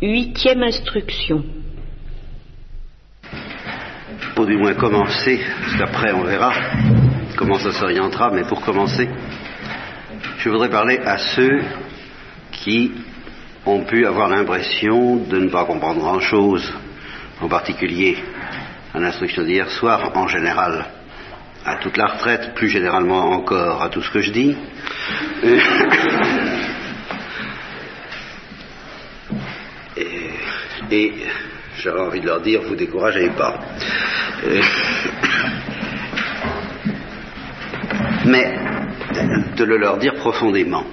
Huitième instruction. Pour du moins commencer, parce qu'après on verra comment ça s'orientera, mais pour commencer, je voudrais parler à ceux qui ont pu avoir l'impression de ne pas comprendre grand-chose, en particulier à l'instruction d'hier soir, en général, à toute la retraite, plus généralement encore à tout ce que je dis. Et, et j'aurais envie de leur dire, vous découragez pas. Mais de le leur dire profondément.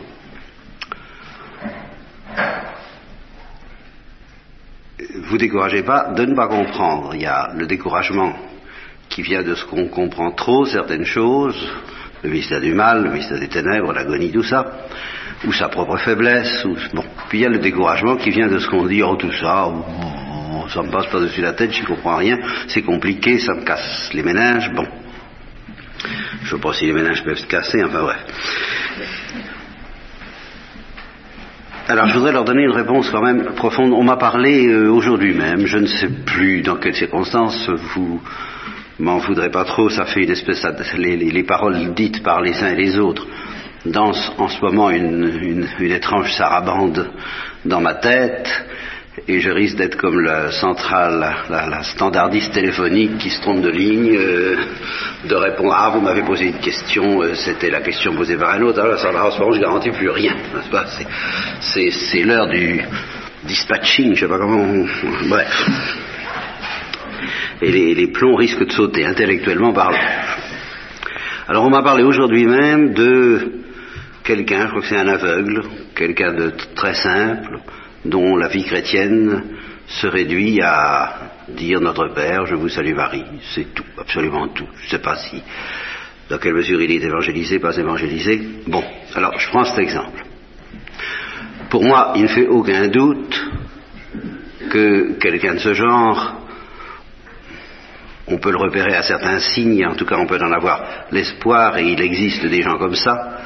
Vous découragez pas de ne pas comprendre. Il y a le découragement qui vient de ce qu'on comprend trop certaines choses, le mystère du mal, le mystère des ténèbres, l'agonie, tout ça, ou sa propre faiblesse, ou bon. Puis il y a le découragement qui vient de ce qu'on dit, oh tout ça, oh, ça me passe pas dessus la tête, j'y comprends rien, c'est compliqué, ça me casse les méninges, bon. Je sais pas si les méninges peuvent se casser, enfin bref. Alors je voudrais leur donner une réponse quand même profonde. On m'a parlé euh, aujourd'hui même, je ne sais plus dans quelles circonstances, vous m'en voudrez pas trop, ça fait une espèce les, les, les, paroles dites par les uns et les autres dansent en ce moment une, une, une étrange sarabande dans ma tête et je risque d'être comme la centrale, la, la, standardiste téléphonique qui se trompe de ligne, euh, de répondre ah vous m'avez posé une question, euh, c'était la question posée par un autre, alors ça en ce moment je garantis plus rien, C'est, l'heure du dispatching, je sais pas comment, bref. Et les, les, plombs risquent de sauter intellectuellement parlant. Alors on m'a parlé aujourd'hui même de quelqu'un, je crois que c'est un aveugle, quelqu'un de très simple, dont la vie chrétienne se réduit à dire Notre Père, je vous salue Marie. C'est tout, absolument tout. Je ne sais pas si, dans quelle mesure il est évangélisé, pas évangélisé. Bon, alors je prends cet exemple. Pour moi, il ne fait aucun doute que quelqu'un de ce genre, on peut le repérer à certains signes, en tout cas on peut en avoir l'espoir, et il existe des gens comme ça,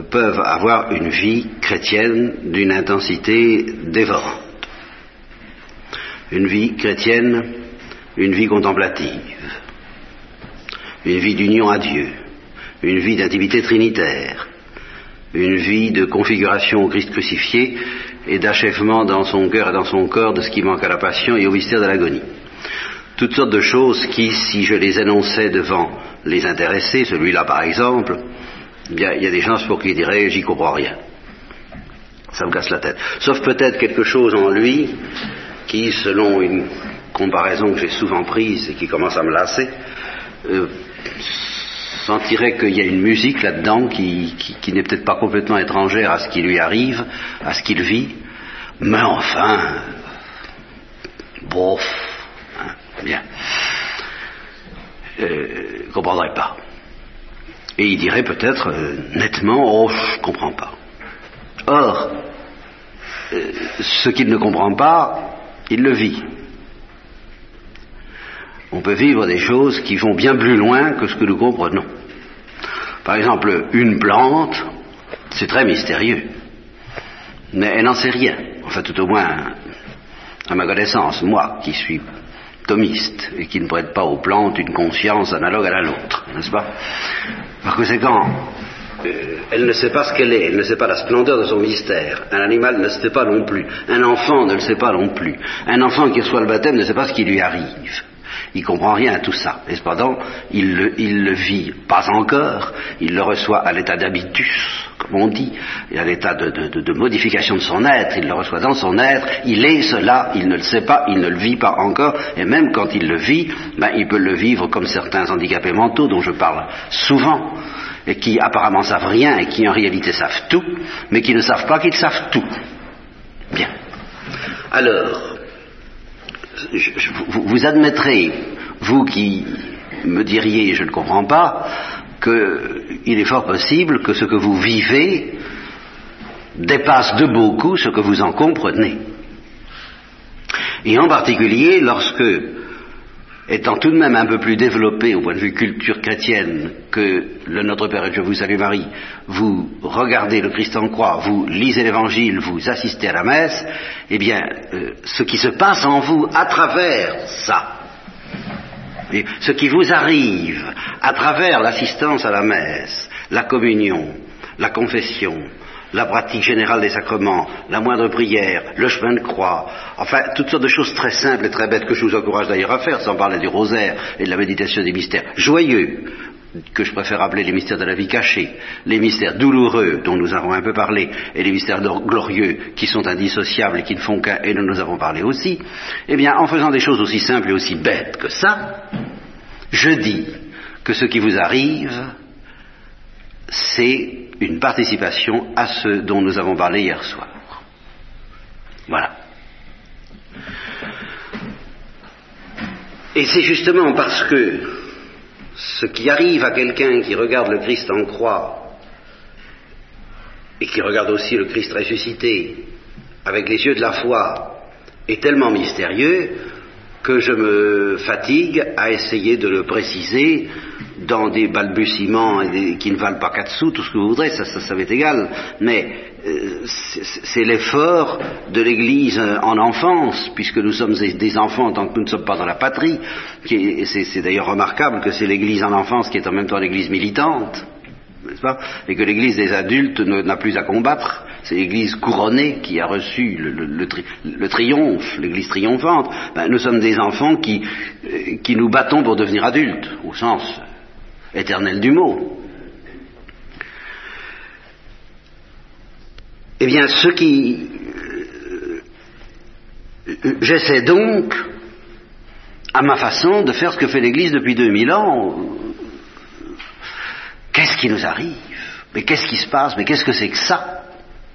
peuvent avoir une vie chrétienne d'une intensité dévorante. Une vie chrétienne, une vie contemplative, une vie d'union à Dieu, une vie d'intimité trinitaire, une vie de configuration au Christ crucifié et d'achèvement dans son cœur et dans son corps de ce qui manque à la passion et au mystère de l'agonie. Toutes sortes de choses qui, si je les énonçais devant les intéressés, celui-là par exemple, il y, a, des gens pour qui diraient j'y comprends rien. Ça me casse la tête. Sauf peut-être quelque chose en lui qui, selon une comparaison que j'ai souvent prise et qui commence à me lasser, euh, sentirait qu'il y a une musique là-dedans qui n'est peut-être pas complètement étrangère à ce qui lui arrive, à ce qu'il vit, mais enfin, bof, hein, bien, euh, comprendrait pas. Et il dirait peut-être euh, nettement Oh, je ne comprends pas. Or, euh, ce qu'il ne comprend pas, il le vit. On peut vivre des choses qui vont bien plus loin que ce que nous comprenons. Par exemple, une plante, c'est très mystérieux. Mais elle n'en sait rien. Enfin, tout au moins, à ma connaissance, moi qui suis thomiste et qui ne prête pas aux plantes une conscience analogue à la nôtre, n'est-ce pas? Par conséquent, euh, elle ne sait pas ce qu'elle est, elle ne sait pas la splendeur de son mystère. Un animal ne sait pas non plus. Un enfant ne le sait pas non plus. Un enfant qui reçoit le baptême ne sait pas ce qui lui arrive. Il comprend rien à tout ça. Et cependant, il le, vit pas encore. Il le reçoit à l'état d'habitus, comme on dit, et à l'état de, de, modification de son être. Il le reçoit dans son être. Il est cela. Il ne le sait pas. Il ne le vit pas encore. Et même quand il le vit, ben, il peut le vivre comme certains handicapés mentaux dont je parle souvent et qui apparemment savent rien et qui en réalité savent tout, mais qui ne savent pas qu'ils savent tout. Bien. Alors, je, vous, vous, admettrez, vous qui me diriez je ne comprends pas, qu'il est fort possible que ce que vous vivez dépasse de beaucoup ce que vous en comprenez. Et en particulier lorsque étant tout de même un peu plus développé au point de vue culture chrétienne que le Notre Père et je vous salue Marie, vous regardez le Christ en croix, vous lisez l'Évangile, vous assistez à la messe, eh bien, euh, ce qui se passe en vous à travers ça, et ce qui vous arrive à travers l'assistance à la messe, la communion, la confession, la pratique générale des sacrements, la moindre prière, le chemin de croix, enfin toutes sortes de choses très simples et très bêtes que je vous encourage d'ailleurs à faire, sans parler du rosaire et de la méditation des mystères joyeux, que je préfère appeler les mystères de la vie cachée, les mystères douloureux dont nous avons un peu parlé, et les mystères glorieux qui sont indissociables et qui ne font qu'un, et dont nous avons parlé aussi, eh bien, en faisant des choses aussi simples et aussi bêtes que ça, je dis que ce qui vous arrive, c'est une participation à ce dont nous avons parlé hier soir. Voilà. Et c'est justement parce que ce qui arrive à quelqu'un qui regarde le Christ en croix et qui regarde aussi le Christ ressuscité avec les yeux de la foi est tellement mystérieux que je me fatigue à essayer de le préciser dans des balbutiements qui ne valent pas quatre sous, tout ce que vous voudrez, ça, ça, ça être égal, mais euh, c'est l'effort de l'Église en enfance, puisque nous sommes des enfants tant que nous ne sommes pas dans la patrie, c'est d'ailleurs remarquable que c'est l'Église en enfance qui est en même temps l'Église militante, n'est-ce pas Et que l'Église des adultes n'a plus à combattre, c'est l'Église couronnée qui a reçu le, triomphe, l'Église triomphante. Ben, nous sommes des enfants qui, euh, qui nous battons pour devenir adultes, au sens éternel du mot. Eh bien, ce qui... Euh, j'essaie donc, à ma façon, de faire ce que fait l'Église depuis 2000 ans. Qu'est-ce qui nous arrive? Mais qu'est-ce qui se passe? Mais qu'est-ce que c'est que ça?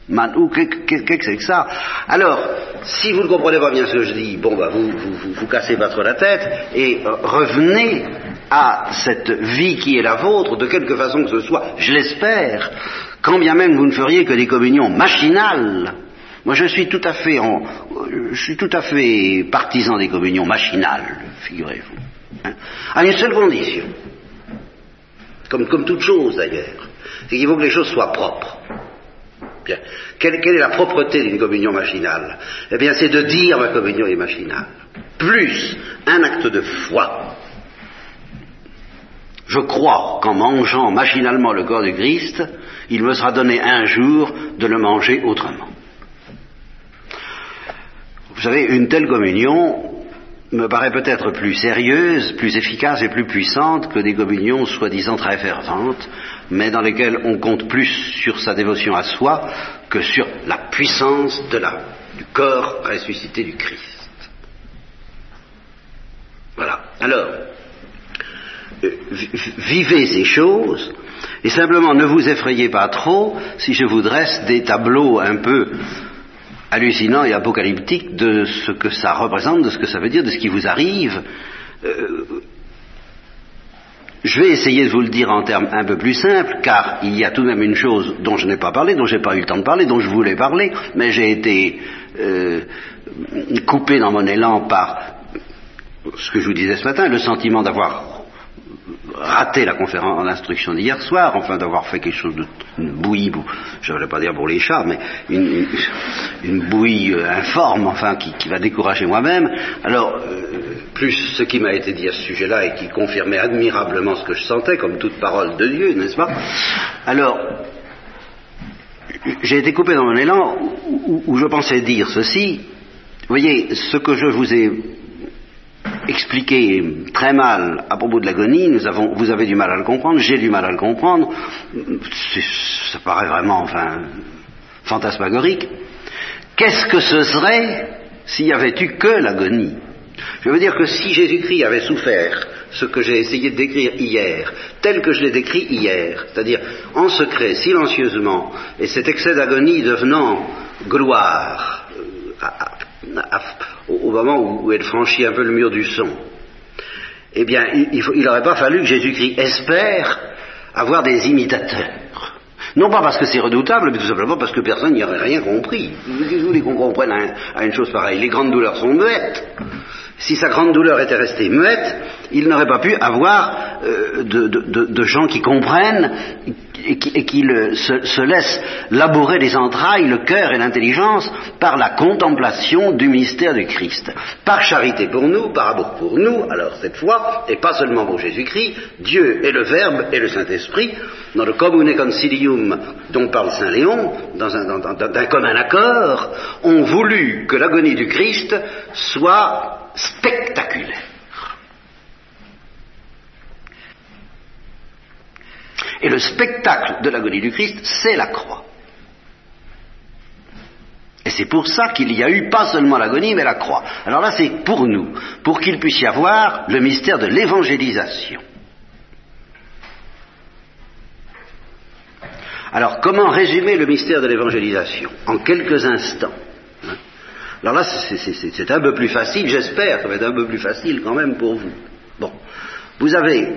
Ou qu'est-ce que c'est que ça? Alors, si vous ne comprenez pas bien ce que je dis, bon, bah, vous, vous, vous, cassez pas trop la tête et euh, revenez à cette vie qui est la vôtre, de quelque façon que ce soit, je l'espère, quand bien même vous ne feriez que des communions machinales. Moi, je suis tout à fait, en, je suis tout à fait partisan des communions machinales, figurez-vous, hein, à une seule condition, comme, comme toute chose d'ailleurs, c'est qu'il faut que les choses soient propres. Quelle, est la propreté d'une communion machinale? Eh bien, c'est de dire ma communion est machinale. Plus un acte de foi. Je crois qu'en mangeant machinalement le corps du Christ, il me sera donné un jour de le manger autrement. Vous savez, une telle communion me paraît peut-être plus sérieuse, plus efficace et plus puissante que des communions soi-disant très ferventes, mais dans lesquelles on compte plus sur sa dévotion à soi que sur la puissance du corps ressuscité du Christ. Voilà. Alors, euh, vivez ces choses, et simplement ne vous effrayez pas trop si je vous dresse des tableaux un peu hallucinant et apocalyptique de ce que ça représente, de ce que ça veut dire, de ce qui vous arrive. Euh, je vais essayer de vous le dire en termes un peu plus simples, car il y a tout de même une chose dont je n'ai pas parlé, dont je n'ai pas eu le temps de parler, dont je voulais parler, mais j'ai été euh, coupé dans mon élan par ce que je vous disais ce matin, le sentiment d'avoir raté la conférence en instruction d'hier soir, enfin d'avoir fait quelque chose de une bouillie, je ne vais pas dire pour les chats, mais une, bouillie euh, informe, enfin qui, va décourager moi-même. Alors, euh, plus ce qui m'a été dit à ce sujet-là et qui confirmait admirablement ce que je sentais, comme toute parole de Dieu, n'est-ce pas? Alors, j'ai été coupé dans mon élan où je pensais dire ceci. Vous voyez, ce que je vous ai expliqué très mal à propos de l'agonie, vous avez du mal à le comprendre, j'ai du mal à le comprendre, ça paraît vraiment enfin, fantasmagorique. Qu'est-ce que ce serait s'il n'y avait eu que l'agonie? Je veux dire que si Jésus-Christ avait souffert ce que j'ai essayé de décrire hier, tel que je l'ai décrit hier, c'est-à-dire en secret, silencieusement, et cet excès d'agonie devenant gloire, euh, au, moment où, elle franchit un peu le mur du son, eh bien, il n'aurait pas fallu que Jésus-Christ espère avoir des imitateurs. Non pas parce que c'est redoutable, mais tout simplement parce que personne n'y aurait rien compris. Vous voulez qu'on comprenne à, une chose pareille? Les grandes douleurs sont muettes. Si sa grande douleur était restée muette, il n'aurait pas pu avoir euh, de, de, de, gens qui comprennent et qui, et qui le, se, se, laissent labourer les entrailles, le cœur et l'intelligence par la contemplation du mystère du Christ. Par charité pour nous, par amour pour nous, alors cette fois, et pas seulement pour Jésus-Christ, Dieu et le Verbe et le Saint-Esprit, dans le Commune Concilium dont parle Saint Léon, dans un, d'un commun accord, ont voulu que l'agonie du Christ soit spectaculaire. Et le spectacle de l'agonie du Christ, c'est la croix. Et c'est pour ça qu'il y a eu pas seulement l'agonie, mais la croix. Alors là, c'est pour nous, pour qu'il puisse y avoir le mystère de l'évangélisation. Alors, comment résumer le mystère de l'évangélisation? En quelques instants. Alors là, c'est un peu plus facile, j'espère, ça va être un peu plus facile quand même pour vous. Bon, vous avez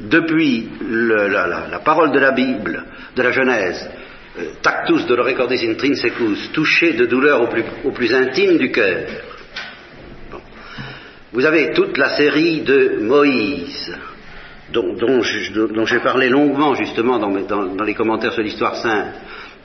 depuis la, parole de la Bible, de la Genèse, euh, tactus dolorecordis intrinsecus, touché de douleur au plus, intime du cœur. Bon. Vous avez toute la série de Moïse, dont, j'ai parlé longuement justement dans les commentaires sur l'histoire sainte,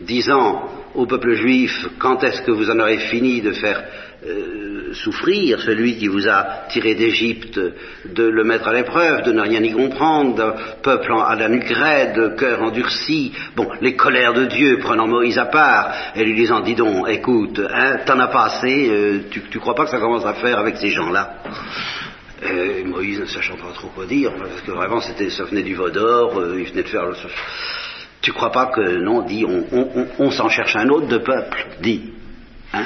disant au peuple juif quand est-ce que vous en aurez fini de faire euh, souffrir celui qui vous a tiré d'Égypte, de le mettre à l'épreuve, de ne rien y comprendre, peuple à la nuque raide, cœur endurci, bon, les colères de Dieu prenant Moïse à part et lui disant, dis donc, écoute, hein, t'en as pas assez, euh, tu, tu crois pas que ça commence à faire avec ces gens-là? Et Moïse ne sachant pas trop quoi dire, parce que vraiment c'était, ça venait du Vaudor, euh, il venait de faire le... Tu crois pas que, non, dit, on, s'en cherche un autre de peuple, dit. Hein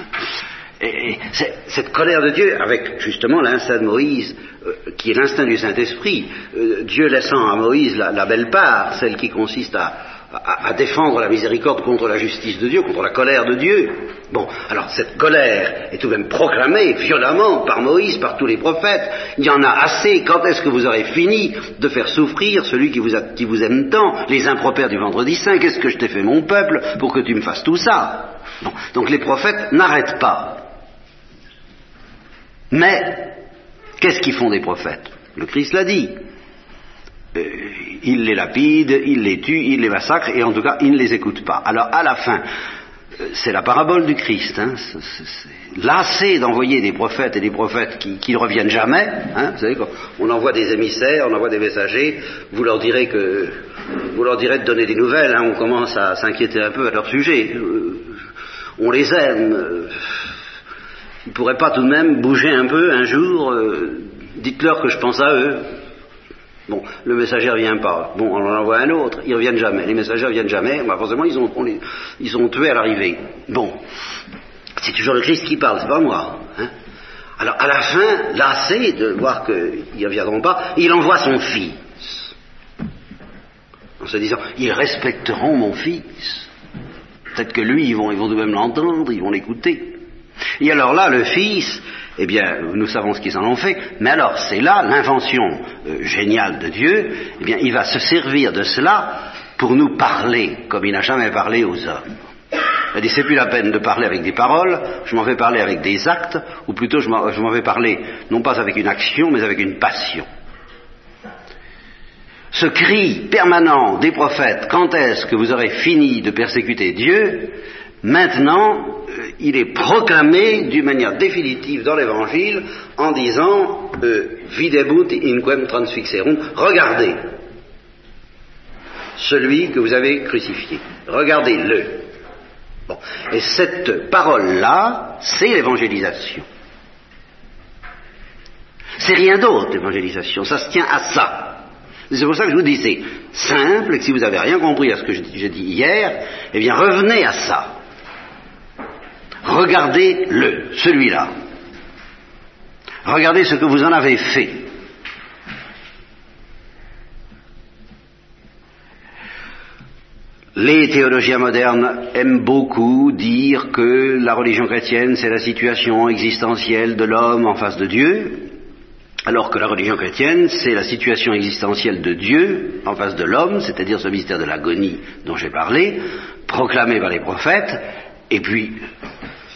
et, et cette colère de Dieu, avec justement l'instinct de Moïse, euh, qui est l'instinct du Saint-Esprit, euh, Dieu laissant à Moïse la, belle part, celle qui consiste à, à, défendre la miséricorde contre la justice de Dieu, contre la colère de Dieu. Bon, alors cette colère est tout de même proclamée violemment par Moïse, par tous les prophètes. Il y en a assez. Quand est-ce que vous aurez fini de faire souffrir celui qui vous, aime tant, les impropères du vendredi saint? Qu'est-ce que je t'ai fait, mon peuple, pour que tu me fasses tout ça? Donc les prophètes n'arrêtent pas. Mais, qu'est-ce qu'ils font des prophètes? Le Christ l'a dit. Euh, ils les lapident, ils les tuent, ils les massacrent, et en tout cas, ils ne les écoutent pas. Alors, à la fin, euh, c'est la parabole du Christ. Hein, lassé d'envoyer des prophètes et des prophètes qui, ne reviennent jamais. Hein, vous savez, on envoie des émissaires, on envoie des messagers, vous leur direz que vous leur direz de donner des nouvelles. Hein, on commence à s'inquiéter un peu à leur sujet. Euh, on les aime. Ils ne pourraient pas tout de même bouger un peu un jour. Dites-leur que je pense à eux. Bon, le messager vient pas. Bon, on en envoie un autre. Ils reviennent jamais. Les messagers viennent jamais. Bah, forcément, ils ont, ils ont tué à l'arrivée. Bon, c'est toujours le Christ qui parle, c'est pas moi. Hein Alors, à la fin, lassé de voir qu'ils ne reviendront pas, il envoie son fils. En se disant, ils respecteront mon fils. Peut-être que lui, ils vont, ils vont de même l'entendre, ils vont l'écouter. Et alors là, le Fils, eh bien, nous savons ce qu'ils en ont fait, mais alors c'est là l'invention euh, géniale de Dieu, eh bien, il va se servir de cela pour nous parler comme il n'a jamais parlé aux hommes. Il dit, c'est plus la peine de parler avec des paroles, je m'en vais parler avec des actes, ou plutôt je m'en vais parler non pas avec une action, mais avec une passion. Ce cri permanent des prophètes, quand est-ce que vous aurez fini de persécuter Dieu? Maintenant, euh, il est proclamé d'une manière définitive dans l'Évangile en disant euh, Videbut inquem transfixerum, regardez celui que vous avez crucifié, regardez-le. Bon. Et cette parole-là, c'est l'évangélisation. C'est rien d'autre, l'évangélisation, ça se tient à ça. C'est pour ça que je vous dis, c'est simple, que si vous n'avez rien compris à ce que j'ai dit hier, eh bien revenez à ça. Regardez-le, celui-là. Regardez ce que vous en avez fait. Les théologiens modernes aiment beaucoup dire que la religion chrétienne, c'est la situation existentielle de l'homme en face de Dieu, alors que la religion chrétienne, c'est la situation existentielle de Dieu en face de l'homme, c'est-à-dire ce mystère de l'agonie dont j'ai parlé, proclamé par les prophètes, et puis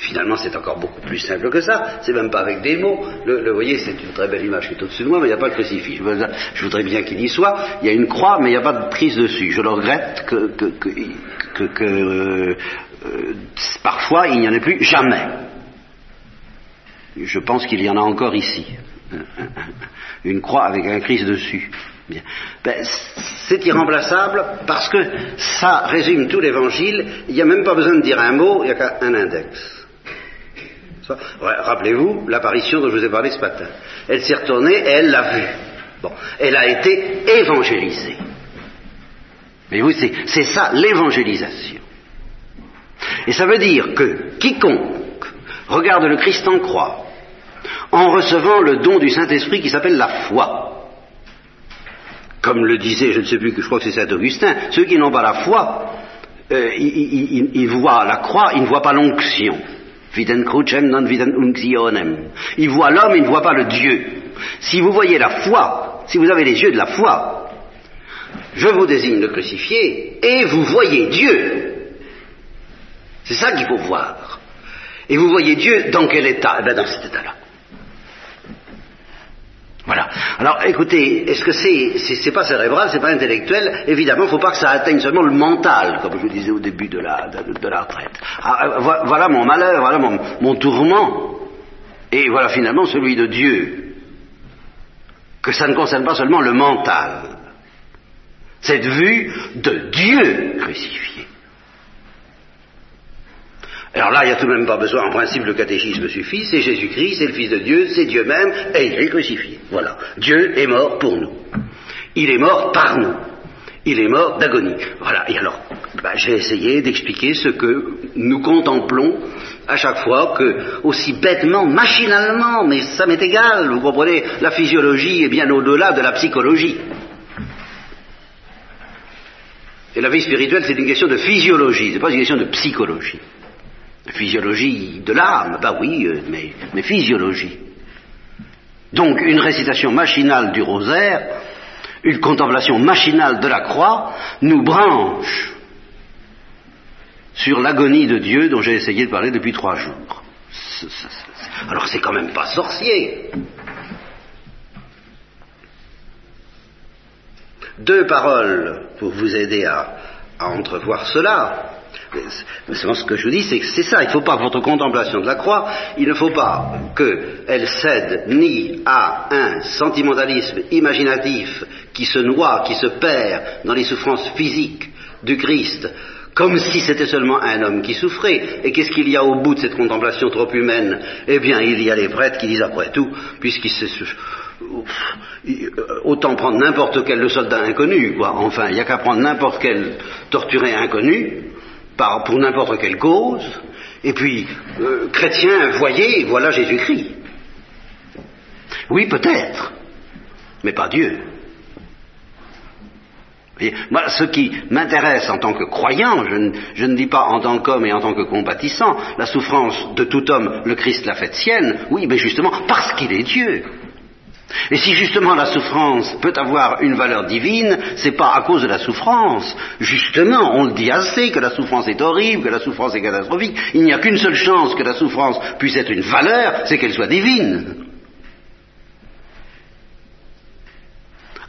finalement, c'est encore beaucoup plus simple que ça. C'est même pas avec des mots. Le, vous voyez, c'est une très belle image qui est au-dessus de moi, mais il n'y a pas de crucifix. Je, voudrais bien qu'il y soit. Il y a une croix, mais il n'y a pas de prise dessus. Je le regrette que, que, euh, parfois il n'y en ait plus jamais. Je pense qu'il y en a encore ici. Une croix avec un Christ dessus. Ben, c'est irremplaçable parce que ça résume tout l'évangile. Il n'y a même pas besoin de dire un mot, il n'y a qu'un index. Rappelez-vous l'apparition dont je vous ai parlé ce matin. Elle s'est retournée et elle l'a vue. Bon, elle a été évangélisée. Mais vous, c'est ça l'évangélisation. Et ça veut dire que quiconque regarde le Christ en croix en recevant le don du Saint-Esprit qui s'appelle la foi, comme le disait, je ne sais plus, je crois que c'est Saint Augustin, ceux qui n'ont pas la foi, euh, ils voient la croix, ils ne voient pas l'onction. Viden non viden. Il voit l'homme, il ne voit pas le Dieu. Si vous voyez la foi, si vous avez les yeux de la foi, je vous désigne le crucifié et vous voyez Dieu. C'est ça qu'il faut voir. Et vous voyez Dieu dans quel état? Eh bien dans cet état-là. Voilà. Alors, écoutez, est-ce que c'est, c'est, pas cérébral, c'est pas intellectuel? Évidemment, il ne faut pas que ça atteigne seulement le mental, comme je disais au début de la, de, retraite. Ah, euh, voilà mon malheur, voilà mon tourment, et voilà finalement celui de Dieu. Que ça ne concerne pas seulement le mental. Cette vue de Dieu crucifié. Alors là, il n'y a tout de même pas besoin, en principe, le catéchisme suffit, c'est Jésus-Christ, c'est le Fils de Dieu, c'est Dieu même, et il est crucifié. Voilà. Dieu est mort pour nous. Il est mort par nous. Il est mort d'agonie. Voilà. Et alors, bah, j'ai essayé d'expliquer ce que nous contemplons à chaque fois que, aussi bêtement, machinalement, mais ça m'est égal, vous comprenez, la physiologie est bien au-delà de la psychologie. Et la vie spirituelle, c'est une question de physiologie, c'est pas une question de psychologie. Physiologie de l'âme, bah oui, euh, mais, physiologie. Donc une récitation machinale du rosaire, une contemplation machinale de la croix, nous branche sur l'agonie de Dieu dont j'ai essayé de parler depuis trois jours. Alors c'est quand même pas sorcier. Deux paroles pour vous aider à entrevoir cela. Ce que je vous dis, c'est que c'est ça. Il ne faut pas, votre contemplation de la croix, il ne faut pas qu'elle cède ni à un sentimentalisme imaginatif qui se noie, qui se perd dans les souffrances physiques du Christ, comme si c'était seulement un homme qui souffrait. Et qu'est-ce qu'il y a au bout de cette contemplation trop humaine? Eh bien, il y a les prêtres qui disent après tout, puisqu'il se autant prendre n'importe quel le soldat inconnu, quoi. Enfin, il n'y a qu'à prendre n'importe quel torturé inconnu, pour n'importe quelle cause, et puis, euh, chrétien, voyez, voilà Jésus-Christ. Oui, peut-être, mais pas Dieu. moi, ce qui m'intéresse en tant que croyant, je ne, je ne dis pas en tant qu'homme et en tant que compatissant, la souffrance de tout homme, le Christ l'a faite sienne, oui, mais justement parce qu'il est Dieu. Et si justement la souffrance peut avoir une valeur divine, c'est pas à cause de la souffrance. Justement, on le dit assez que la souffrance est horrible, que la souffrance est catastrophique. Il n'y a qu'une seule chance que la souffrance puisse être une valeur, c'est qu'elle soit divine.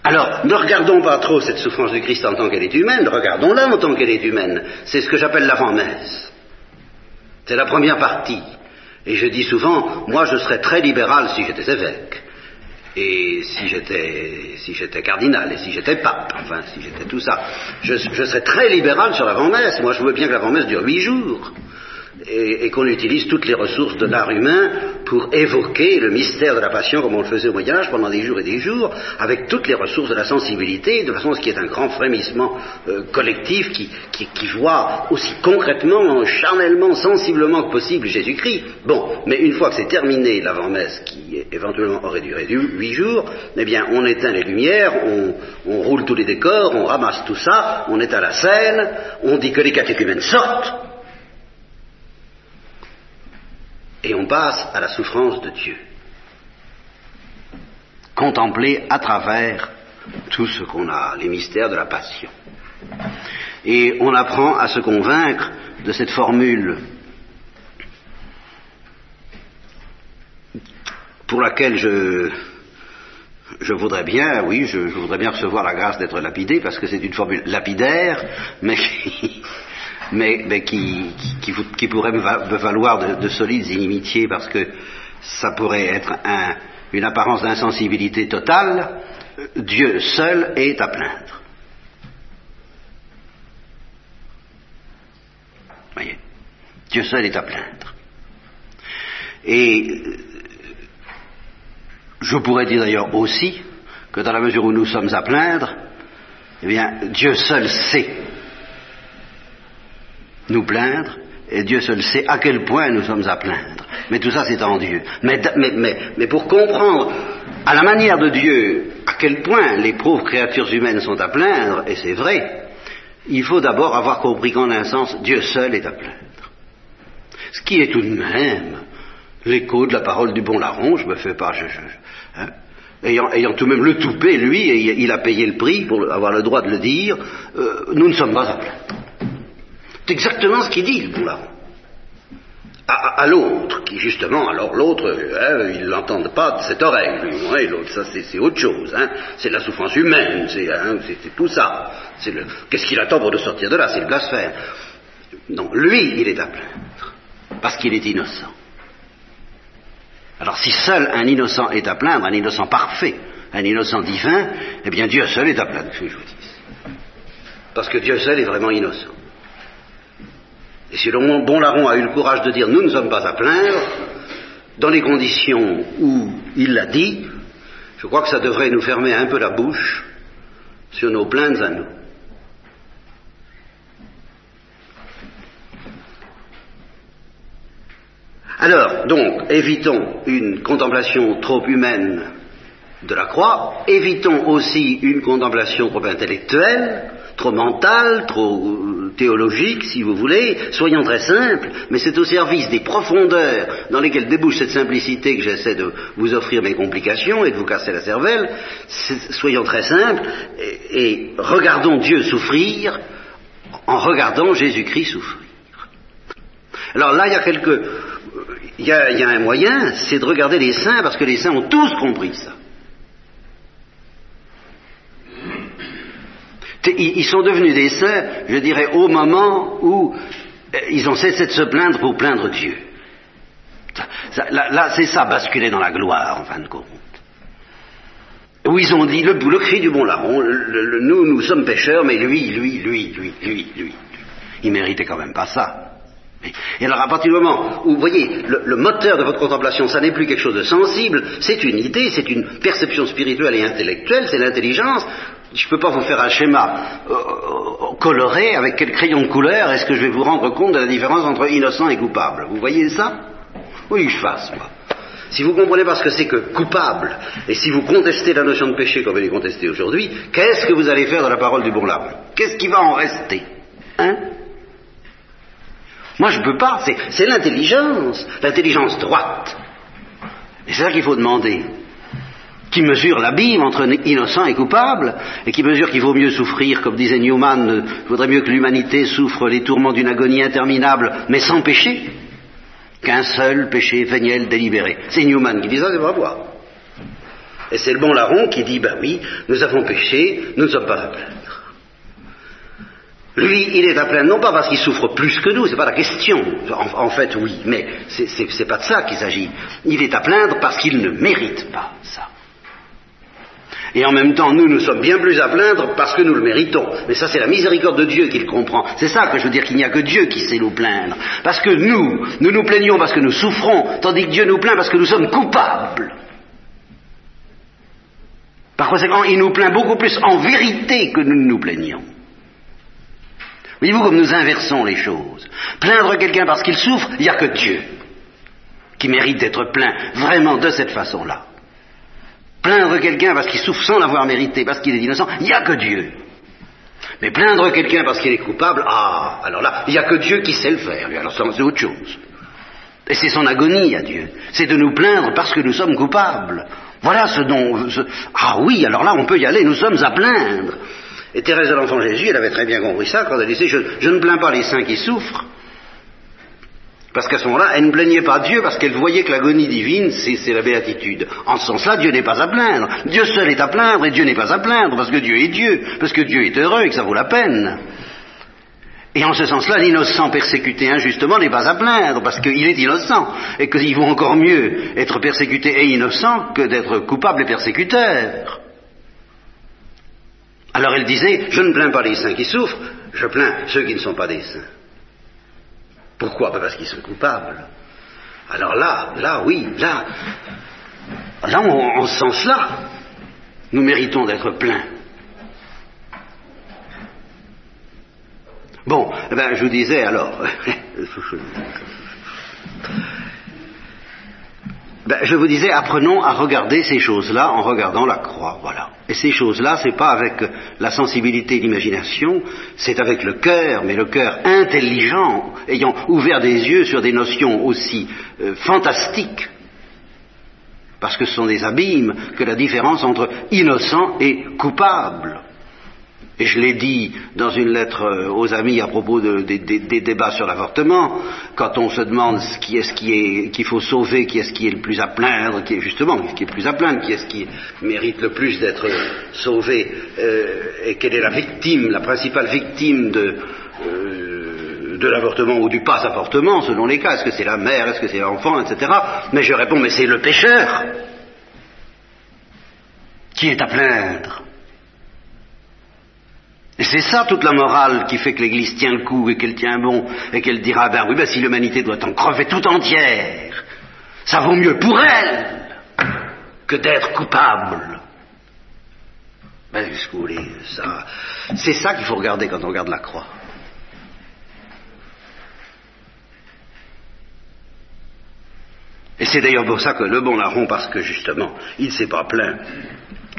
Alors, ne regardons pas trop cette souffrance du Christ en tant qu'elle est humaine, regardons-la en tant qu'elle est humaine. C'est ce que j'appelle l'avant-messe. C'est la première partie. Et je dis souvent, moi je serais très libéral si j'étais évêque et si j'étais si j'étais cardinal et si j'étais pape, enfin si j'étais tout ça, je, serais très libéral sur l'avant-messe. Moi, je veux bien que l'avant-messe dure huit jours et, qu'on utilise toutes les ressources de l'art humain pour évoquer le mystère de la passion comme on le faisait au Moyen Âge pendant des jours et des jours, avec toutes les ressources de la sensibilité, de façon à ce qu'il y ait un grand frémissement euh, collectif qui, qui, voit aussi concrètement, charnellement, sensiblement que possible Jésus-Christ. Bon, mais une fois que c'est terminé l'avant-messe, qui éventuellement aurait duré huit jours, eh bien on éteint les lumières, on, on roule tous les décors, on ramasse tout ça, on éteint la scène, on dit que les catéchumènes sortent, et on passe à la souffrance de Dieu. Contempler à travers tout ce qu'on a, les mystères de la passion. Et on apprend à se convaincre de cette formule pour laquelle je, je voudrais bien, oui, je, je voudrais bien recevoir la grâce d'être lapidé, parce que c'est une formule lapidaire, mais qui, mais, qui, pourrait me, valoir de, solides inimitiés, parce que ça pourrait être une apparence d'insensibilité totale. Dieu seul est à plaindre. Voyez, Dieu seul est à plaindre. Et je pourrais dire d'ailleurs aussi que dans la mesure où nous sommes à plaindre, eh bien, Dieu seul sait nous plaindre, et Dieu seul sait à quel point nous sommes à plaindre. Mais tout ça, c'est en Dieu. Mais, mais, mais, pour comprendre à la manière de Dieu à quel point les pauvres créatures humaines sont à plaindre, et c'est vrai, il faut d'abord avoir compris qu'en un sens, Dieu seul est à plaindre. Ce qui est tout de même l'écho de la parole du bon larron, je me fais pas, je, hein, ayant, ayant, tout de même le toupet, lui, et il a payé le prix pour avoir le droit de le dire, euh, nous ne sommes pas à plaindre. C'est exactement ce qu'il dit, le bon larron. À, l'autre, qui justement, alors l'autre, hein, il l'entendent pas de cette oreille, lui, l'autre, ça c'est autre chose, hein, c'est la souffrance humaine, c'est hein, tout ça. Qu'est-ce qu'il attend pour de sortir de là? C'est le blasphème. Non, lui, il est à plaindre, parce qu'il est innocent. Alors si seul un innocent est à plaindre, un innocent parfait, un innocent divin, eh bien Dieu seul est à plaindre, je vous dis. Parce que Dieu seul est vraiment innocent. Et si le bon larron a eu le courage de dire nous ne sommes pas à plaindre, dans les conditions où il l'a dit, je crois que ça devrait nous fermer un peu la bouche sur nos plaintes à nous. Alors, donc, évitons une contemplation trop humaine de la croix, évitons aussi une contemplation trop intellectuelle, trop mentale, trop euh, théologique, si vous voulez, soyons très simples, mais c'est au service des profondeurs dans lesquelles débouche cette simplicité que j'essaie de vous offrir mes complications et de vous casser la cervelle, soyons très simples et, regardons Dieu souffrir en regardant Jésus-Christ souffrir. Alors là, il y a quelques... Il y a, il y a un moyen, c'est de regarder les saints, parce que les saints ont tous compris ça. Ils sont devenus des saints, je dirais, au moment où euh, ils ont cessé de se plaindre pour plaindre Dieu. là, c'est ça, basculer dans la gloire, en fin de compte. Où ils ont dit, le, cri du bon larron, nous, nous sommes pécheurs, mais lui, lui, lui, lui, lui, lui, il méritait quand même pas ça. Et alors à partir du moment. Où, vous voyez, le, moteur de votre contemplation, ça n'est plus quelque chose de sensible, c'est une idée, c'est une perception spirituelle et intellectuelle, c'est l'intelligence, je ne peux pas vous faire un schéma euh, coloré avec quel crayon de couleur est-ce que je vais vous rendre compte de la différence entre innocent et coupable. Vous voyez ça? Oui, je fasse, moi. Si vous comprenez pas ce que c'est que coupable, et si vous contestez la notion de péché comme elle est contestée aujourd'hui, qu'est-ce que vous allez faire de la parole du bon larron Qu'est-ce qui va en rester? Hein? Moi, je ne peux pas. C'est l'intelligence, l'intelligence droite. Et c'est ça qu'il faut demander qui mesure l'abîme entre innocent et coupable, et qui mesure qu'il vaut mieux souffrir, comme disait Newman, il vaudrait mieux que l'humanité souffre les tourments d'une agonie interminable, mais sans péché, qu'un seul péché véniel délibéré. C'est Newman qui dit ça, c'est pas moi. Et c'est le bon larron qui dit, ben oui, nous avons péché, nous ne sommes pas. Lui, il est à plaindre, non pas parce qu'il souffre plus que nous, c'est pas la question. En, fait, oui, mais c'est pas de ça qu'il s'agit. Il est à plaindre parce qu'il ne mérite pas ça. Et en même temps, nous, nous sommes bien plus à plaindre parce que nous le méritons. Mais ça, c'est la miséricorde de Dieu qui le comprend. C'est ça que je veux dire qu'il n'y a que Dieu qui sait nous plaindre. Parce que nous, nous nous plaignons parce que nous souffrons, tandis que Dieu nous plaint parce que nous sommes coupables. Par conséquent, il nous plaint beaucoup plus en vérité que nous nous plaignons. Voyez-vous comme nous inversons les choses. Plaindre quelqu'un parce qu'il souffre, il n'y a que Dieu qui mérite d'être plaint vraiment de cette façon-là plaindre quelqu'un parce qu'il souffre sans l'avoir mérité, parce qu'il est innocent, il n'y a que Dieu. Mais plaindre quelqu'un parce qu'il est coupable, ah, alors là, il n'y a que Dieu qui sait le faire. Alors c'est autre chose. Et c'est son agonie à Dieu. C'est de nous plaindre parce que nous sommes coupables. Voilà ce dont... Ah oui, alors là, on peut y aller, nous sommes à plaindre. Et Thérèse de l'Enfant Jésus, elle avait très bien compris ça quand elle disait, je, ne plains pas les saints qui souffrent, Parce qu'à ce moment-là, elle ne plaignait pas Dieu parce qu'elle voyait que l'agonie divine, c'est la béatitude. En ce sens-là, Dieu n'est pas à plaindre. Dieu seul est à plaindre et Dieu n'est pas à plaindre parce que Dieu est Dieu, parce que Dieu est heureux et que ça vaut la peine. Et en ce sens-là, l'innocent persécuté injustement n'est pas à plaindre parce qu'il est innocent et qu'il vaut encore mieux être persécuté et innocent que d'être coupable et persécuteur. Alors elle disait, je ne plains pas les saints qui souffrent, je plains ceux qui ne sont pas des saints. Pourquoi? Ben, Parce qu'ils sont coupables. Alors là, là, oui, là, là, en, ce sens-là, nous méritons d'être pleins. Bon, eh ben, je vous disais alors, Ben, je vous disais, apprenons à regarder ces choses-là en regardant la croix, voilà. Et ces choses-là, c'est pas avec la sensibilité et l'imagination, c'est avec le cœur, mais le cœur intelligent, ayant ouvert des yeux sur des notions aussi euh, fantastiques, parce que ce sont des abîmes, que la différence entre innocent et coupable. Et je l'ai dit dans une lettre euh, aux amis à propos des débats sur l'avortement, quand on se demande qui est-ce qu'il faut sauver, qui est-ce qui est le plus à plaindre, qui est justement qui est le plus à plaindre, qui est-ce qui mérite le plus d'être sauvé, euh, et quelle est la victime, la principale victime de, euh, de l'avortement ou du pas-avortement, selon les cas, est-ce que c'est la mère, est-ce que c'est l'enfant, etc. Mais je réponds, mais c'est le pécheur qui est à plaindre. Et c'est ça toute la morale qui fait que l'Église tient le coup et qu'elle tient bon et qu'elle dira, ben oui, ben si l'humanité doit en crever tout entière, ça vaut mieux pour elle que d'être coupable. Ben, ce que vous voulez, ça, c'est ça qu'il faut regarder quand on regarde la croix. Et c'est d'ailleurs pour ça que le bon larron, parce que justement, il ne s'est pas plaint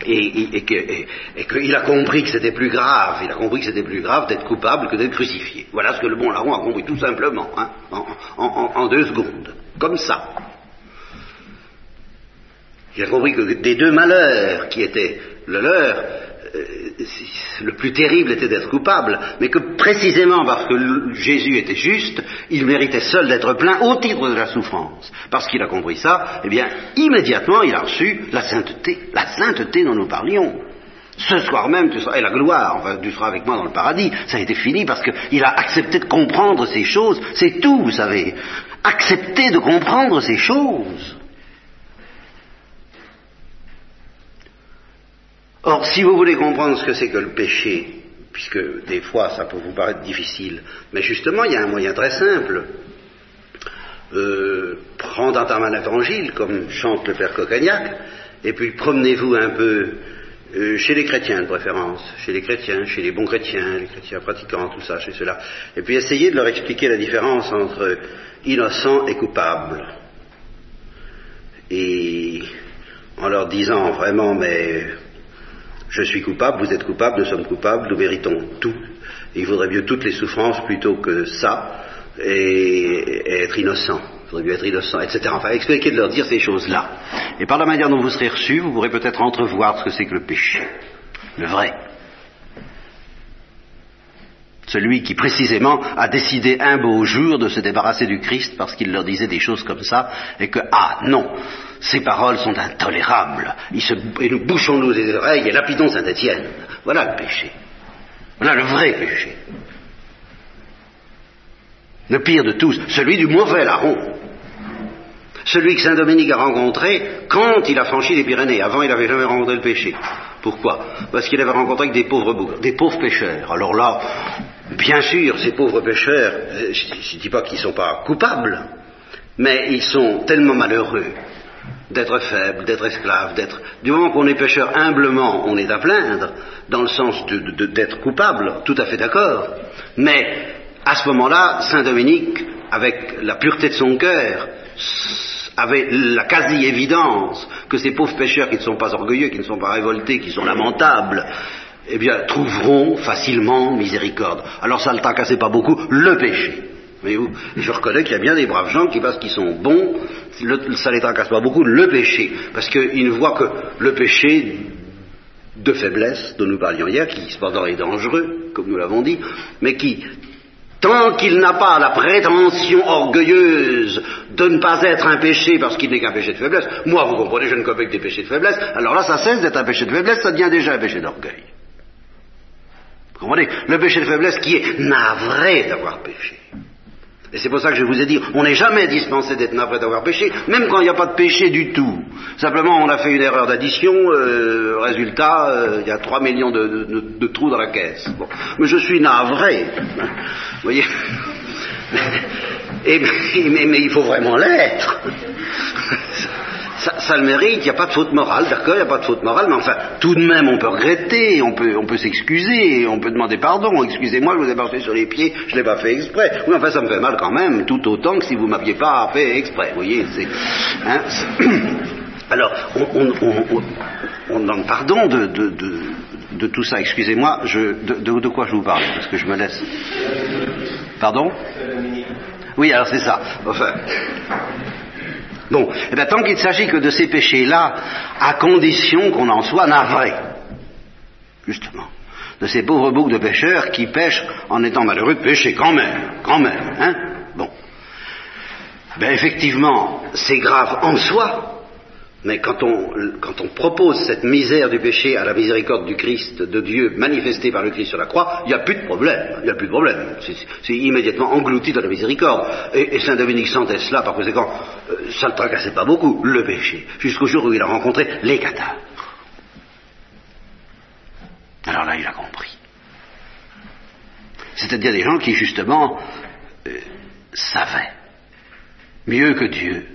et, qu'il a compris que c'était plus grave, il a compris que c'était plus grave d'être coupable que d'être crucifié. Voilà ce que le bon larron a compris tout simplement, hein, en, deux secondes, comme ça. Il a compris que des deux malheurs qui étaient le leur, le plus terrible était d'être coupable, mais que précisément parce que Jésus était juste, il méritait seul d'être plein au titre de la souffrance. Parce qu'il a compris ça, eh bien, immédiatement, il a reçu la sainteté, la sainteté dont nous parlions. Ce soir même, tu seras, et la gloire, enfin, tu seras avec moi dans le paradis, ça a été fini parce qu'il a accepté de comprendre ces choses, c'est tout, vous savez. Accepter de comprendre ces choses. Or, si vous voulez comprendre ce que c'est que le péché, puisque des fois ça peut vous paraître difficile, mais justement il y a un moyen très simple. Euh, prendre ta main l'évangile, comme chante le père Cocagnac, et puis promenez-vous un peu euh, chez les chrétiens de préférence, chez les chrétiens, chez les bons chrétiens, les chrétiens pratiquants, tout ça, chez ceux-là, et puis essayez de leur expliquer la différence entre innocent et coupable. Et en leur disant vraiment, mais je suis coupable, vous êtes coupable, nous sommes coupables, nous méritons tout. Il vaudrait mieux toutes les souffrances plutôt que ça, et, être innocent. Il vaudrait mieux être innocent, etc. Enfin, expliquer de leur dire ces choses-là. Et par la manière dont vous serez reçus, vous pourrez peut-être entrevoir ce que c'est que le péché. Le vrai. Celui qui précisément a décidé un beau jour de se débarrasser du Christ parce qu'il leur disait des choses comme ça, et que, ah non, ces paroles sont intolérables, et nous bouchons-nous les oreilles et lapidons Saint-Étienne. Voilà le péché. Voilà le vrai péché. Le pire de tous, celui du mauvais larron. Celui que Saint Dominique a rencontré quand il a franchi les Pyrénées. Avant, il n'avait jamais rencontré le péché. Pourquoi? Parce qu'il avait rencontré des pauvres, des pauvres pécheurs. Alors là, Bien sûr, ces pauvres pécheurs, euh, je ne dis pas qu'ils ne sont pas coupables, mais ils sont tellement malheureux d'être faibles, d'être esclaves, d'être... Du moment qu'on est pécheur humblement, on est à plaindre, dans le sens d'être coupable, tout à fait d'accord. Mais à ce moment-là, Saint Dominique, avec la pureté de son cœur, avait la quasi-évidence que ces pauvres pécheurs qui ne sont pas orgueilleux, qui ne sont pas révoltés, qui sont lamentables, eh bien, trouveront facilement miséricorde. Alors ça ne tracassait pas beaucoup le péché. Voyez-vous Je reconnais qu'il y a bien des braves gens qui, parce qu'ils sont bons, ça ne les tracasse pas beaucoup le péché. Parce qu'ils ne voient que le péché de faiblesse dont nous parlions hier, qui cependant est dangereux, comme nous l'avons dit, mais qui tant qu'il n'a pas la prétention orgueilleuse de ne pas être un péché parce qu'il n'est qu'un péché de faiblesse, moi, vous comprenez, je ne connais que des péchés de faiblesse, alors là, ça cesse d'être un péché de faiblesse, ça devient déjà un péché d'orgueil. Vous comprenez Le péché de faiblesse qui est navré d'avoir péché. Et c'est pour ça que je vous ai dit, on n'est jamais dispensé d'être navré d'avoir péché, même quand il n'y a pas de péché du tout. Simplement, on a fait une erreur d'addition, euh, résultat, euh, il y a 3 millions de, trous dans la caisse. Bon. Mais je suis navré. Vous voyez et, mais, mais il faut vraiment l'être ça, le mérite, il n'y a pas de faute morale, d'accord, il n'y a pas de faute morale, mais enfin, tout de même, on peut regretter, on peut, on peut s'excuser, on peut demander pardon, excusez-moi, je vous ai marché sur les pieds, je ne l'ai pas fait exprès. Oui, enfin, ça me fait mal quand même, tout autant que si vous m'aviez pas fait exprès, vous voyez, c'est... Hein, alors, on, on, demande pardon de, de, de, tout ça, excusez-moi, de, de quoi je vous parle, parce que je me laisse... Pardon? Oui, alors c'est ça. Enfin, Bon, eh bien, tant qu'il s'agit que de ces péchés-là, à condition qu'on en soit navré, justement, de ces pauvres boucs de pêcheurs qui pêchent en étant malheureux de pécher, quand même, quand même, hein. Bon. Ben effectivement, c'est grave en soi, mais quand on, quand on, propose cette misère du péché à la miséricorde du Christ, de Dieu, manifestée par le Christ sur la croix, il n'y a plus de problème. Il n'y a plus de problème. C'est immédiatement englouti dans la miséricorde. Et, Saint Dominique sentait cela, par conséquent, euh, ça ne le tracassait pas beaucoup, le péché, jusqu'au jour où il a rencontré les cathares. Alors là, il a compris. C'est-à-dire des gens qui, justement, euh, savaient, mieux que Dieu,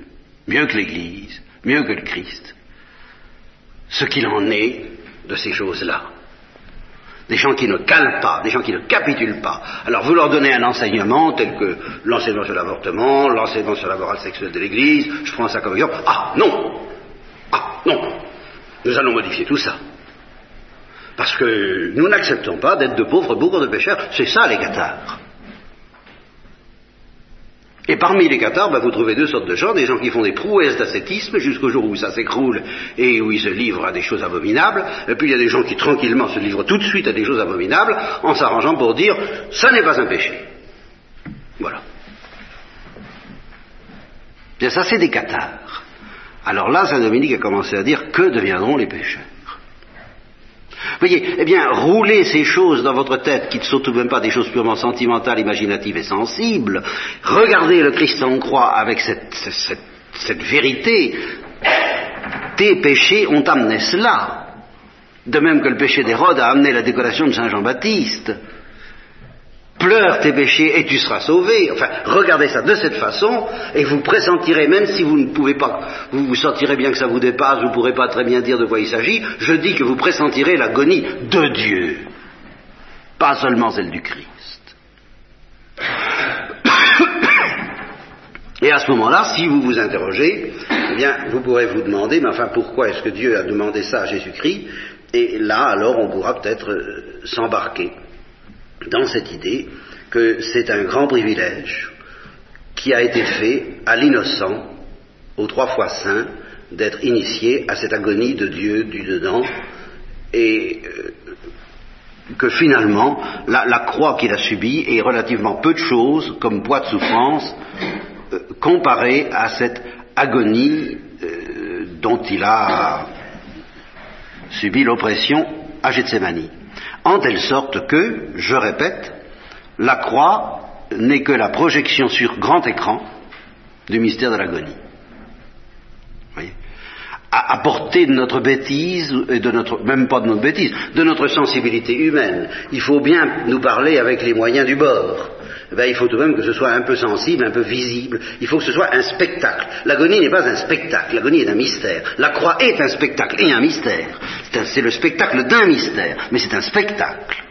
mieux que l'Église, mieux que le Christ, ce qu'il en est de ces choses-là. Des gens qui ne calent pas, des gens qui ne capitulent pas. Alors vous leur donnez un enseignement tel que l'enseignement sur l'avortement, l'enseignement sur la morale sexuelle de l'Église, je prends ça comme exemple. Ah non Ah non Nous allons modifier tout ça. Parce que nous n'acceptons pas d'être de pauvres bourgs de pécheurs. C'est ça les cathares. Et parmi les cathares, ben, vous trouvez deux sortes de gens, des gens qui font des prouesses d'ascétisme jusqu'au jour où ça s'écroule et où ils se livrent à des choses abominables, et puis il y a des gens qui tranquillement se livrent tout de suite à des choses abominables en s'arrangeant pour dire ça n'est pas un péché. Voilà. Bien ça c'est des cathares. Alors là, Saint Dominique a commencé à dire que deviendront les pécheurs? Voyez, eh bien, roulez ces choses dans votre tête, qui ne sont tout de même pas des choses purement sentimentales, imaginatives et sensibles. Regardez le Christ en croix avec cette, cette vérité. Tes péchés ont amené cela. De même que le péché d'Hérode a amené la décoration de Saint Jean-Baptiste pleure tes péchés et tu seras sauvé. Enfin, regardez ça de cette façon et vous pressentirez, même si vous ne pouvez pas, vous vous sentirez bien que ça vous dépasse, vous ne pourrez pas très bien dire de quoi il s'agit, je dis que vous pressentirez l'agonie de Dieu, pas seulement celle du Christ. Et à ce moment-là, si vous vous interrogez, eh bien, vous pourrez vous demander, mais enfin, pourquoi est-ce que Dieu a demandé ça à Jésus-Christ? Et là, alors, on pourra peut-être euh, s'embarquer dans cette idée que c'est un grand privilège qui a été fait à l'innocent, aux trois fois saint, d'être initié à cette agonie de Dieu du dedans, et euh, que finalement, la, croix qu'il a subie est relativement peu de choses comme poids de souffrance euh, comparé à cette agonie euh, dont il a subi l'oppression à Gethsemane en telle sorte que, je répète, la croix n'est que la projection sur grand écran du mystère de l'agonie. À, à, portée de notre bêtise, et de notre, même pas de notre bêtise, de notre sensibilité humaine. Il faut bien nous parler avec les moyens du bord. Eh ben, il faut tout de même que ce soit un peu sensible, un peu visible. Il faut que ce soit un spectacle. L'agonie n'est pas un spectacle, l'agonie est un mystère. La croix est un spectacle et un mystère. C'est le spectacle d'un mystère, mais c'est un spectacle.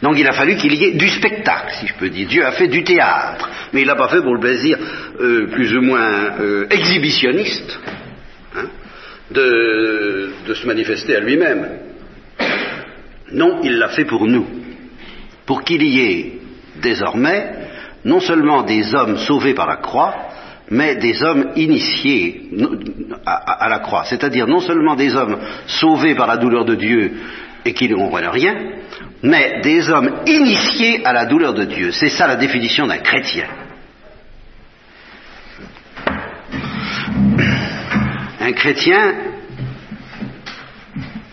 Donc il a fallu qu'il y ait du spectacle, si je peux dire. Dieu a fait du théâtre, mais il l'a pas fait pour le plaisir euh, plus ou moins euh, exhibitionniste hein, de, de se manifester à lui-même. Non, il l'a fait pour nous, pour qu'il y ait désormais non seulement des hommes sauvés par la croix, mais des hommes initiés à, la croix. C'est-à-dire non seulement des hommes sauvés par la douleur de Dieu et qui ne comprennent rien, mais des hommes initiés à la douleur de Dieu. C'est ça la définition d'un chrétien. Un chrétien,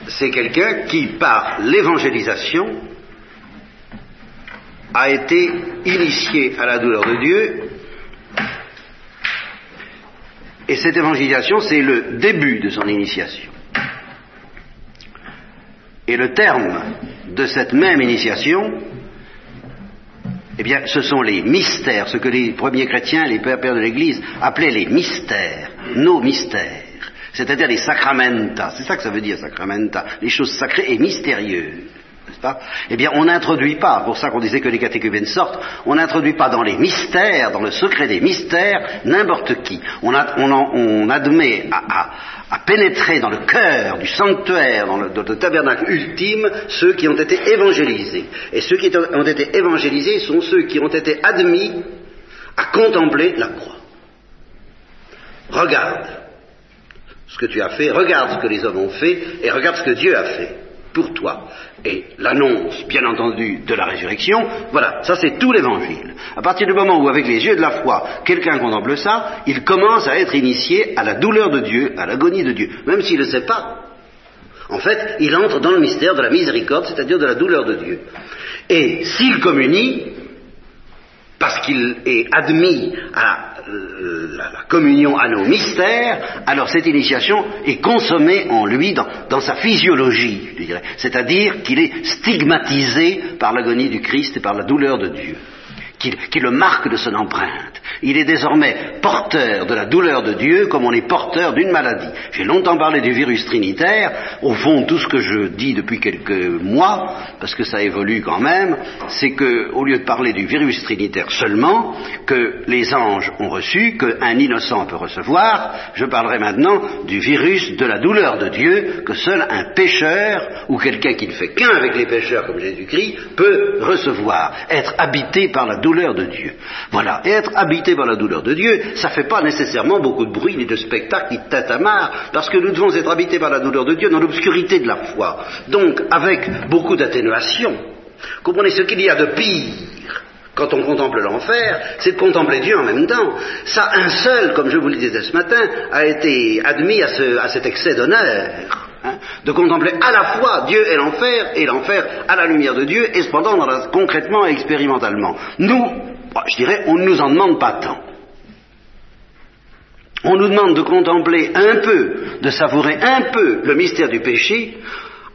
c'est quelqu'un qui, par l'évangélisation, a été initié à la douleur de Dieu. Et cette évangélisation, c'est le début de son initiation. Et le terme de cette même initiation, eh bien, ce sont les mystères, ce que les premiers chrétiens, les pères, pères de l'Église, appelaient les mystères, nos mystères, c'est-à-dire les sacramenta. C'est ça que ça veut dire, sacramenta, les choses sacrées et mystérieuses. Eh bien, on n'introduit pas, pour ça qu'on disait que les catéchumènes sortent, on n'introduit pas dans les mystères, dans le secret des mystères, n'importe qui. On, admet à pénétrer dans le cœur du sanctuaire, dans le, tabernacle ultime, ceux qui ont été évangélisés. Et ceux qui ont été évangélisés sont ceux qui ont été admis à contempler la croix. Regarde ce que tu as fait, regarde ce que les hommes ont fait, et regarde ce que Dieu a fait pour toi. Et l'annonce, bien entendu, de la résurrection, voilà, ça c'est tout l'évangile. À partir du moment où, avec les yeux de la foi, quelqu'un contemple ça, il commence à être initié à la douleur de Dieu, à l'agonie de Dieu, même s'il ne le sait pas. En fait, il entre dans le mystère de la miséricorde, c'est-à-dire de la douleur de Dieu. Et s'il communie, parce qu'il est admis à euh, la, communion à nos mystères, alors cette initiation est consommée en lui dans, sa physiologie, je dirais. C'est-à-dire qu'il est stigmatisé par l'agonie du Christ et par la douleur de Dieu, qui le marque de son empreinte. Il est désormais porteur de la douleur de Dieu comme on est porteur d'une maladie. J'ai longtemps parlé du virus trinitaire. Au fond, tout ce que je dis depuis quelques mois, parce que ça évolue quand même, c'est que, au lieu de parler du virus trinitaire seulement, que les anges ont reçu, qu'un innocent peut recevoir, je parlerai maintenant du virus de la douleur de Dieu que seul un pécheur ou quelqu'un qui ne fait qu'un avec les pécheurs comme Jésus-Christ peut recevoir, être habité par la douleur de Dieu. Voilà, et être habité par la douleur de Dieu, ça ne fait pas nécessairement beaucoup de bruit, ni de spectacle, ni de tatamar, parce que nous devons être habités par la douleur de Dieu dans l'obscurité de la foi. Donc, avec beaucoup d'atténuation. Comprenez ce qu'il y a de pire quand on contemple l'enfer, c'est de contempler Dieu en même temps. Ça, un seul, comme je vous le disais ce matin, a été admis à, cet excès d'honneur. Hein, de contempler à la fois Dieu et l'enfer, et l'enfer à la lumière de Dieu, et cependant concrètement et expérimentalement. Nous, je dirais, on ne nous en demande pas tant. On nous demande de contempler un peu, de savourer un peu le mystère du péché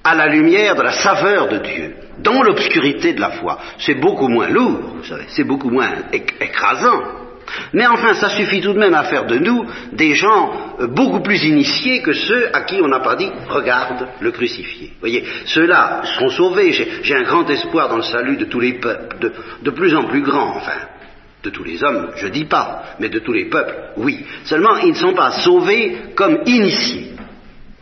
à la lumière de la saveur de Dieu, dans l'obscurité de la foi. C'est beaucoup moins lourd, vous savez, c'est beaucoup moins écrasant. Mais enfin, ça suffit tout de même à faire de nous des gens euh, beaucoup plus initiés que ceux à qui on n'a pas dit regarde le crucifié. Voyez, ceux-là seront sauvés. J'ai un grand espoir dans le salut de tous les peuples, de, plus en plus grand, enfin de tous les hommes, je dis pas, mais de tous les peuples, oui. Seulement, ils ne sont pas sauvés comme initiés.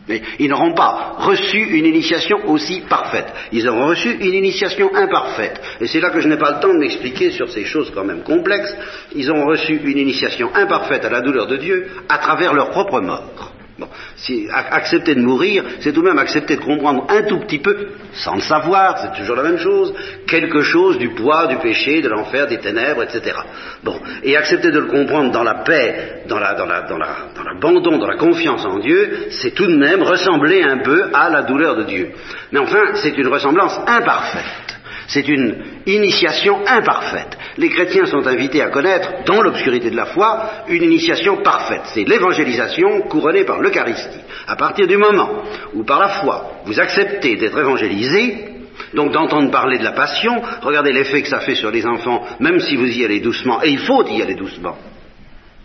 Mais ils n'auront pas reçu une initiation aussi parfaite. Ils auront reçu une initiation imparfaite. Et c'est là que je n'ai pas le temps de m'expliquer sur ces choses quand même complexes. Ils ont reçu une initiation imparfaite à la douleur de Dieu à travers leur propre mort. Bon, si, accepter de mourir, c'est tout de même accepter de comprendre un tout petit peu, sans le savoir, c'est toujours la même chose, quelque chose du poids, du péché, de l'enfer, des ténèbres, etc. Bon, et accepter de le comprendre dans la paix, dans l'abandon, la, dans, la, dans, dans la confiance en Dieu, c'est tout de même ressembler un peu à la douleur de Dieu. Mais enfin, c'est une ressemblance imparfaite. C'est une initiation imparfaite. Les chrétiens sont invités à connaître, dans l'obscurité de la foi, une initiation parfaite. C'est l'évangélisation couronnée par l'Eucharistie. À partir du moment où, par la foi, vous acceptez d'être évangélisé, donc d'entendre parler de la passion, regardez l'effet que ça fait sur les enfants, même si vous y allez doucement, et il faut y aller doucement.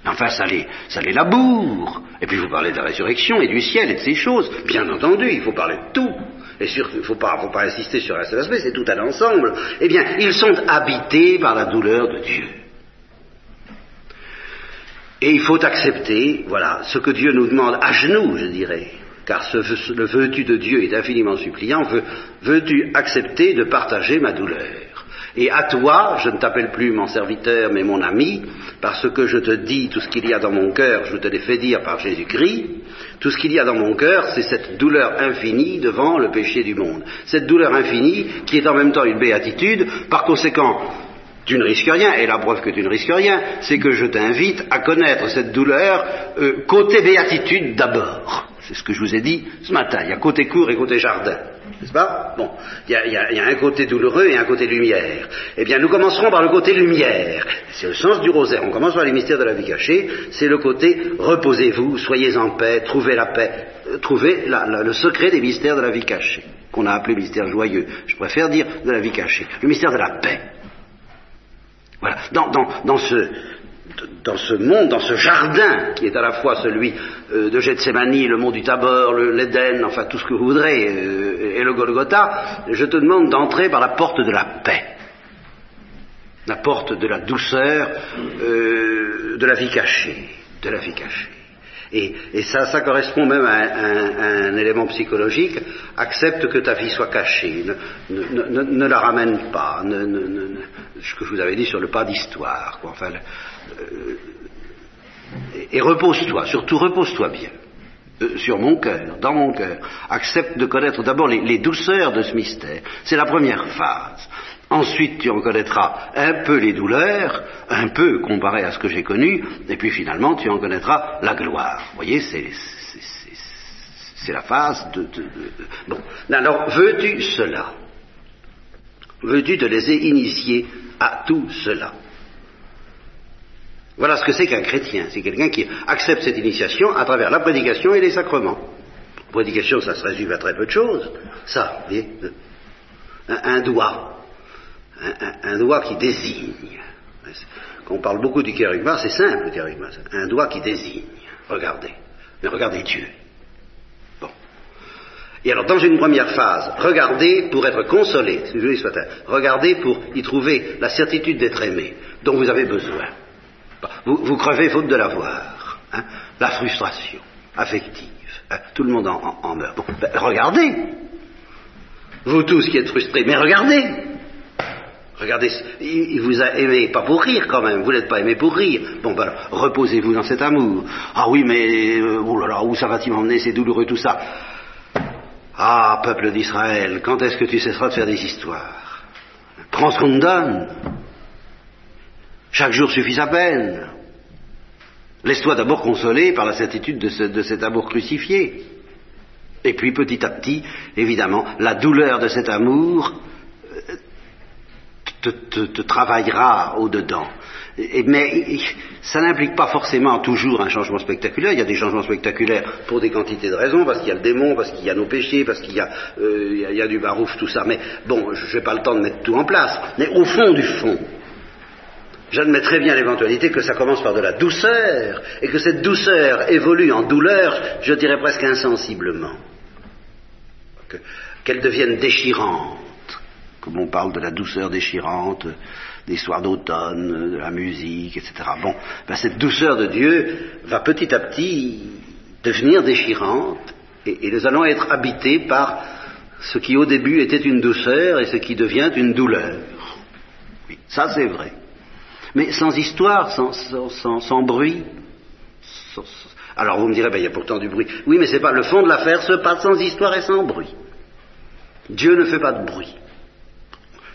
Enfin, ça les, ça laboure. Et puis vous parlez de la résurrection et du ciel et de ces choses. Bien entendu, il faut parler de tout et il ne faut pas, insister sur un seul aspect, c'est tout un ensemble, eh bien, ils sont habités par la douleur de Dieu. Et il faut accepter, voilà, ce que Dieu nous demande à genoux, je dirais, car le veux-tu de Dieu est infiniment suppliant, veux-tu accepter de partager ma douleur? Et à toi, je ne t'appelle plus mon serviteur, mais mon ami, parce que je te dis tout ce qu'il y a dans mon cœur, je te l'ai fait dire par Jésus-Christ, tout ce qu'il y a dans mon cœur, c'est cette douleur infinie devant le péché du monde. Cette douleur infinie qui est en même temps une béatitude, par conséquent, tu ne risques rien, et la preuve que tu ne risques rien, c'est que je t'invite à connaître cette douleur euh, côté béatitude d'abord. C'est ce que je vous ai dit ce matin. Il y a côté court et côté jardin. N'est-ce pas? Bon, il y, a, un côté douloureux et un côté lumière. Eh bien, nous commencerons par le côté lumière. C'est le sens du rosaire. On commence par les mystères de la vie cachée. C'est le côté reposez-vous, soyez en paix, trouvez la paix, euh, trouvez le secret des mystères de la vie cachée, qu'on a appelé mystère joyeux. Je préfère dire de la vie cachée. Le mystère de la paix. Voilà. Dans, dans, dans, ce, dans ce monde, dans ce jardin qui est à la fois celui euh, de Gethsemane, le mont du Tabor, l'Éden, enfin tout ce que vous voudrez, euh, et le Golgotha, je te demande d'entrer par la porte de la paix, la porte de la douceur, euh, de la vie cachée, de la vie cachée. Et, ça, correspond même à un, élément psychologique. Accepte que ta vie soit cachée. Ne la ramène pas. ce que je vous avais dit sur le pas d'histoire. Enfin, euh, et, et repose-toi. Surtout repose-toi bien. Euh, sur mon cœur, dans mon cœur. Accepte de connaître d'abord les, douceurs de ce mystère. C'est la première phase. Ensuite, tu en connaîtras un peu les douleurs, un peu comparé à ce que j'ai connu, et puis finalement, tu en connaîtras la gloire. Vous voyez, c'est, la phase de, de, de, Bon, alors, veux-tu cela? Veux-tu te laisser initier à tout cela? Voilà ce que c'est qu'un chrétien. C'est quelqu'un qui accepte cette initiation à travers la prédication et les sacrements. Prédication, ça se résume à très peu de choses. Ça, vous voyez, un, un doigt un, doigt qui désigne. Quand on parle beaucoup du kérigma, c'est simple le kérigma. Un doigt qui désigne. Regardez. Mais regardez Dieu. Bon. Et alors, dans une première phase, regardez pour être consolé, regardez pour y trouver la certitude d'être aimé, dont vous avez besoin. Vous, crevez faute de l'avoir. Hein, la frustration affective. Hein, tout le monde en meurt. Bon, ben, regardez. Vous tous qui êtes frustrés, mais regardez. Regardez, il vous a aimé, pas pour rire quand même, vous n'êtes pas aimé pour rire. Bon, ben, reposez-vous dans cet amour. Ah oui, mais, euh, oh là là, où ça va-t-il m'emmener, c'est douloureux tout ça? Ah, peuple d'Israël, quand est-ce que tu cesseras de faire des histoires? Prends ce qu'on te donne. Chaque jour suffit sa peine. Laisse-toi d'abord consoler par la certitude de, ce, de cet amour crucifié. Et puis petit à petit, évidemment, la douleur de cet amour te, te, travaillera au-dedans. Mais ça n'implique pas forcément toujours un changement spectaculaire. Il y a des changements spectaculaires pour des quantités de raisons, parce qu'il y a le démon, parce qu'il y a nos péchés, parce qu'il y, euh, il, y, y, a du barouf, tout ça. Mais bon, je n'ai pas le temps de mettre tout en place. Mais au fond du fond, j'admets très bien l'éventualité que ça commence par de la douceur, et que cette douceur évolue en douleur, je dirais presque insensiblement. Qu'elle devienne déchirante comme on parle de la douceur déchirante des soirs d'automne, de la musique, etc. Bon, ben cette douceur de Dieu va petit à petit devenir déchirante et, et nous allons être habités par ce qui au début était une douceur et ce qui devient une douleur. Oui, ça c'est vrai. Mais sans histoire, sans, sans, sans, bruit. alors vous me direz, ben, il y a pourtant du bruit. Oui, mais c'est pas le fond de l'affaire se passe sans histoire et sans bruit. Dieu ne fait pas de bruit.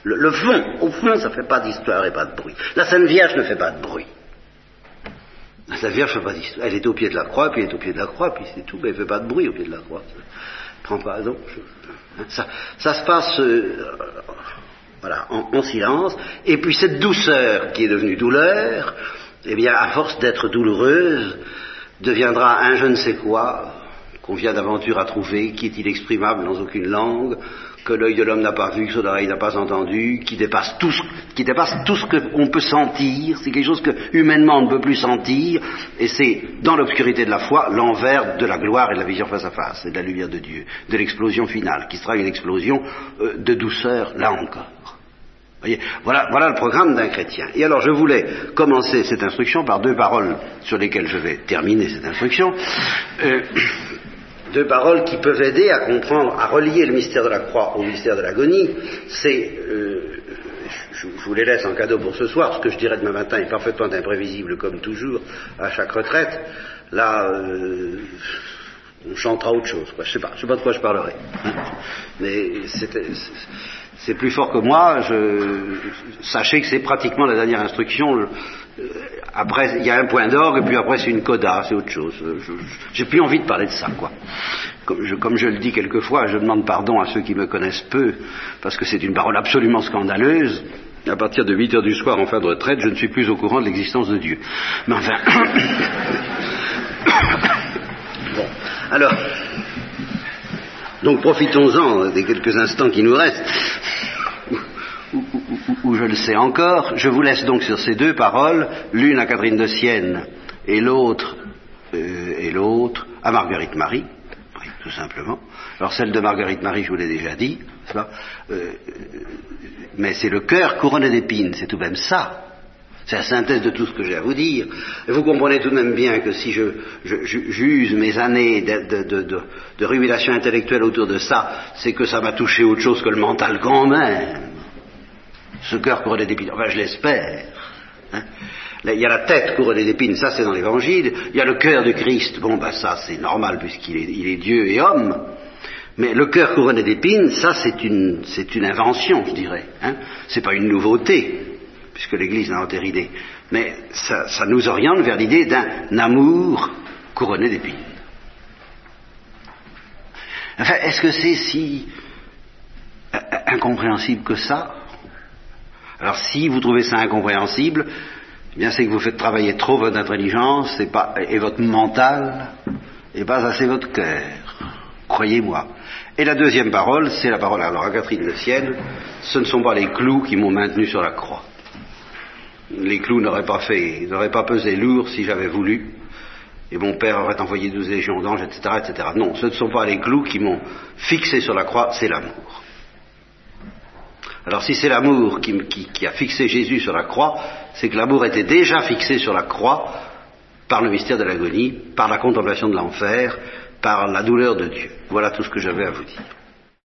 Le, fond, au fond, ça ne fait pas d'histoire et pas de bruit. La Sainte Vierge ne fait pas de bruit. La Sainte Vierge ne fait pas d'histoire. Elle est au pied de la croix, puis elle est au pied de la croix, puis c'est tout, mais elle ne fait pas de bruit au pied de la croix. Prends pas, donc, ça, ça, se passe euh, voilà, en, en, silence, et puis cette douceur qui est devenue douleur, eh bien, à force d'être douloureuse, deviendra un je ne sais quoi, qu'on vient d'aventure à trouver, qui est inexprimable dans aucune langue, que l'œil de l'homme n'a pas vu, que son oreille n'a pas entendu, qui dépasse tout ce, qui dépasse tout ce qu'on peut sentir, c'est quelque chose que humainement on ne peut plus sentir, et c'est dans l'obscurité de la foi l'envers de la gloire et de la vision face à face, et de la lumière de Dieu, de l'explosion finale, qui sera une explosion euh, de douceur là encore. Voilà, le programme d'un chrétien. Et alors je voulais commencer cette instruction par deux paroles sur lesquelles je vais terminer cette instruction. Euh, deux paroles qui peuvent aider à comprendre, à relier le mystère de la croix au mystère de l'agonie, c'est euh, je, vous les laisse en cadeau pour ce soir. Ce que je dirai demain matin est parfaitement imprévisible, comme toujours, à chaque retraite. Là, euh, on chantera autre chose. Je ne sais, pas, sais pas de quoi je parlerai. Mais c'est plus fort que moi. Je, sachez que c'est pratiquement la dernière instruction. Euh, après, il y a un point d'orgue, puis après, c'est une coda, c'est autre chose. J'ai plus envie de parler de ça, quoi. Comme je, comme je, le dis quelquefois, je demande pardon à ceux qui me connaissent peu, parce que c'est une parole absolument scandaleuse. À partir de 8 heures du soir en fin de retraite, je ne suis plus au courant de l'existence de Dieu. Mais enfin. bon. Alors. Donc profitons-en des quelques instants qui nous restent où, je le sais encore. Je vous laisse donc sur ces deux paroles, l'une à Catherine de Sienne et l'autre euh, et l'autre à Marguerite Marie, tout simplement. Alors celle de Marguerite Marie, je vous l'ai déjà dit, euh, mais c'est le cœur couronné d'épines, c'est tout de même ça. C'est la synthèse de tout ce que j'ai à vous dire. Et vous comprenez tout de même bien que si je, j'use mes années de, de, rumination intellectuelle autour de ça, c'est que ça m'a touché autre chose que le mental quand même ce cœur couronné d'épines. Enfin, je l'espère. Hein. Il y a la tête couronnée d'épines, ça c'est dans l'évangile. Il y a le cœur du Christ, bon ben ça c'est normal puisqu'il est, Dieu et homme. Mais le cœur couronné d'épines, ça c'est une, une, invention, je dirais. Hein. C'est pas une nouveauté, puisque l'Église n'a idée. Mais ça, nous oriente vers l'idée d'un amour couronné d'épines. Enfin, est-ce que c'est si incompréhensible que ça? Alors si vous trouvez ça incompréhensible, eh bien c'est que vous faites travailler trop votre intelligence et, votre mental et pas assez votre cœur. Croyez-moi. Et la deuxième parole, c'est la parole alors à Catherine le ciel. Ce ne sont pas les clous qui m'ont maintenu sur la croix. Les clous n'auraient pas fait, n'auraient pas pesé lourd si j'avais voulu. Et mon père aurait envoyé douze légions d'anges, etc. Non, ce ne sont pas les clous qui m'ont fixé sur la croix, c'est l'amour. Alors si c'est l'amour qui, a fixé Jésus sur la croix, c'est que l'amour était déjà fixé sur la croix par le mystère de l'agonie, par la contemplation de l'enfer, par la douleur de Dieu. Voilà tout ce que j'avais à vous dire.